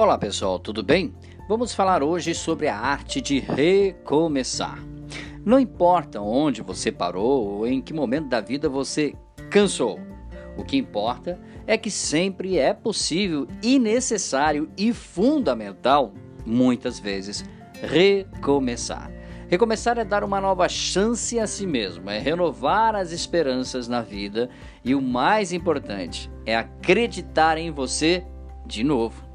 Olá pessoal, tudo bem? Vamos falar hoje sobre a arte de recomeçar. Não importa onde você parou ou em que momento da vida você cansou, o que importa é que sempre é possível e necessário e fundamental, muitas vezes, recomeçar. Recomeçar é dar uma nova chance a si mesmo, é renovar as esperanças na vida e o mais importante é acreditar em você de novo.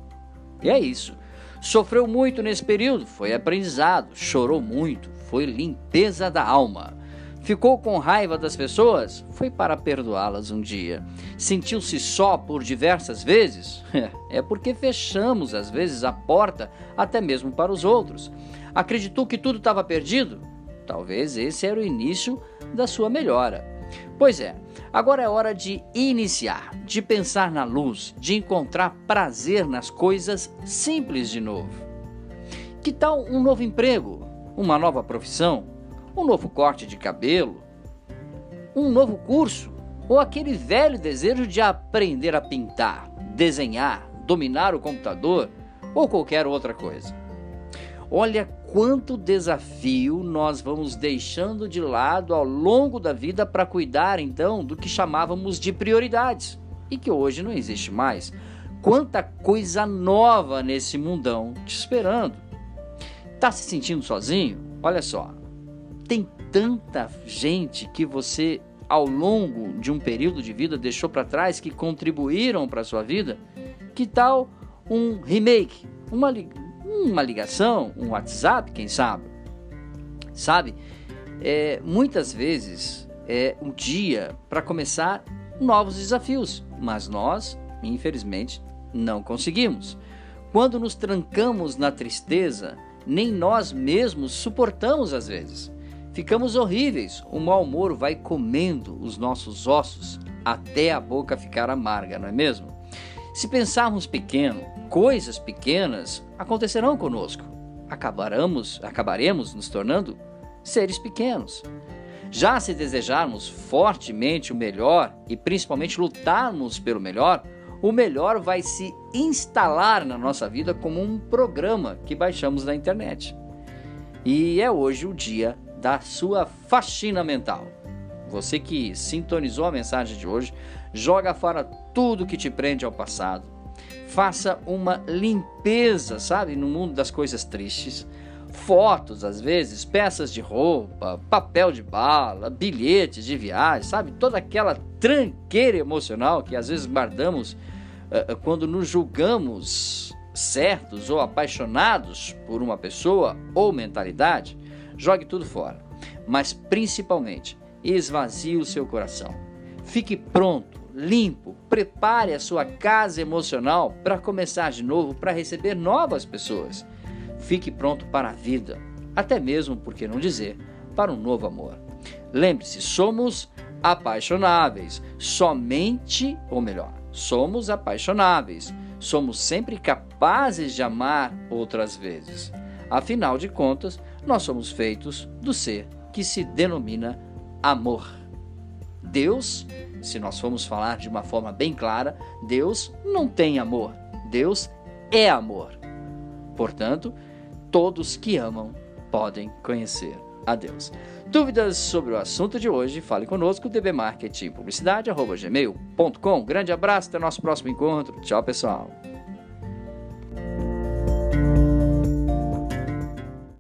E é isso. Sofreu muito nesse período, foi aprendizado, chorou muito, foi limpeza da alma. Ficou com raiva das pessoas? Foi para perdoá-las um dia. Sentiu-se só por diversas vezes? É porque fechamos às vezes a porta até mesmo para os outros. Acreditou que tudo estava perdido? Talvez esse era o início da sua melhora. Pois é, agora é hora de iniciar, de pensar na luz, de encontrar prazer nas coisas simples de novo. Que tal um novo emprego, uma nova profissão, um novo corte de cabelo, um novo curso ou aquele velho desejo de aprender a pintar, desenhar, dominar o computador ou qualquer outra coisa? Olha quanto desafio nós vamos deixando de lado ao longo da vida para cuidar então do que chamávamos de prioridades e que hoje não existe mais. Quanta coisa nova nesse mundão te esperando. Tá se sentindo sozinho? Olha só. Tem tanta gente que você ao longo de um período de vida deixou para trás que contribuíram para sua vida. Que tal um remake, uma uma ligação, um WhatsApp, quem sabe? Sabe? É, muitas vezes é um dia para começar novos desafios, mas nós, infelizmente, não conseguimos. Quando nos trancamos na tristeza, nem nós mesmos suportamos às vezes. Ficamos horríveis, o mau humor vai comendo os nossos ossos até a boca ficar amarga, não é mesmo? Se pensarmos pequeno, coisas pequenas acontecerão conosco. Acabaremos, acabaremos nos tornando seres pequenos. Já se desejarmos fortemente o melhor e principalmente lutarmos pelo melhor, o melhor vai se instalar na nossa vida como um programa que baixamos na internet. E é hoje o dia da sua faxina mental. Você que sintonizou a mensagem de hoje, joga fora tudo que te prende ao passado. Faça uma limpeza, sabe, no mundo das coisas tristes. Fotos, às vezes, peças de roupa, papel de bala, bilhetes de viagem, sabe? Toda aquela tranqueira emocional que às vezes guardamos uh, quando nos julgamos certos ou apaixonados por uma pessoa ou mentalidade. Jogue tudo fora. Mas principalmente, esvazie o seu coração. Fique pronto, limpo, prepare a sua casa emocional para começar de novo, para receber novas pessoas. Fique pronto para a vida, até mesmo, por que não dizer, para um novo amor. Lembre-se, somos apaixonáveis, somente, ou melhor, somos apaixonáveis, somos sempre capazes de amar outras vezes. Afinal de contas, nós somos feitos do ser que se denomina amor. Deus, se nós formos falar de uma forma bem clara, Deus não tem amor. Deus é amor. Portanto, todos que amam podem conhecer a Deus. Dúvidas sobre o assunto de hoje? Fale conosco, dbmarketingpublicidade.gmail.com. Grande abraço, até nosso próximo encontro. Tchau, pessoal.